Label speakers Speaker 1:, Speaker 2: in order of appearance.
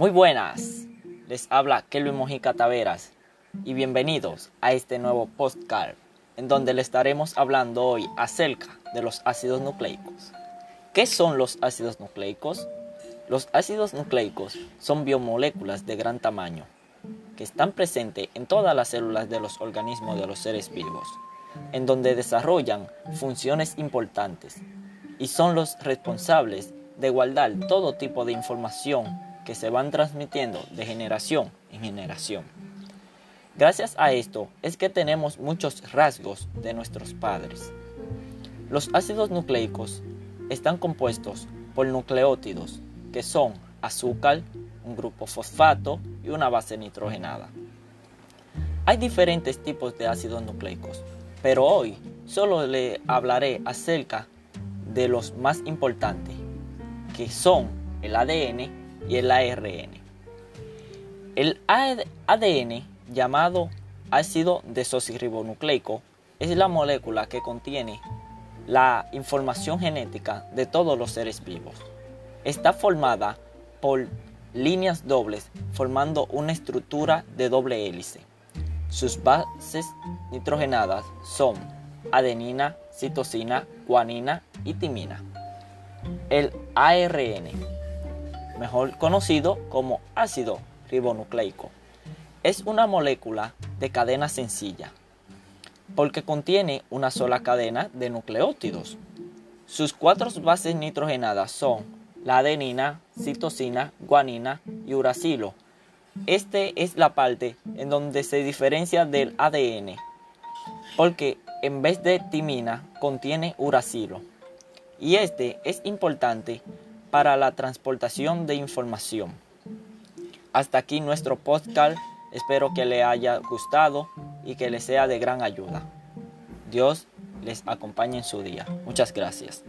Speaker 1: Muy buenas, les habla Kelvin Mojica Taveras y bienvenidos a este nuevo postcard en donde le estaremos hablando hoy acerca de los ácidos nucleicos. ¿Qué son los ácidos nucleicos? Los ácidos nucleicos son biomoléculas de gran tamaño que están presentes en todas las células de los organismos de los seres vivos, en donde desarrollan funciones importantes y son los responsables de guardar todo tipo de información que se van transmitiendo de generación en generación. Gracias a esto es que tenemos muchos rasgos de nuestros padres. Los ácidos nucleicos están compuestos por nucleótidos, que son azúcar, un grupo fosfato y una base nitrogenada. Hay diferentes tipos de ácidos nucleicos, pero hoy solo le hablaré acerca de los más importantes, que son el ADN y el ARN. El ADN, llamado ácido desoxirribonucleico, es la molécula que contiene la información genética de todos los seres vivos. Está formada por líneas dobles formando una estructura de doble hélice. Sus bases nitrogenadas son adenina, citosina, guanina y timina. El ARN, mejor conocido como ácido ribonucleico, es una molécula de cadena sencilla porque contiene una sola cadena de nucleótidos. Sus cuatro bases nitrogenadas son la adenina, citosina, guanina y uracilo. Este es la parte en donde se diferencia del ADN, porque en vez de timina contiene uracilo. Y este es importante para la transportación de información. Hasta aquí nuestro podcast. Espero que le haya gustado y que le sea de gran ayuda. Dios les acompañe en su día. Muchas gracias.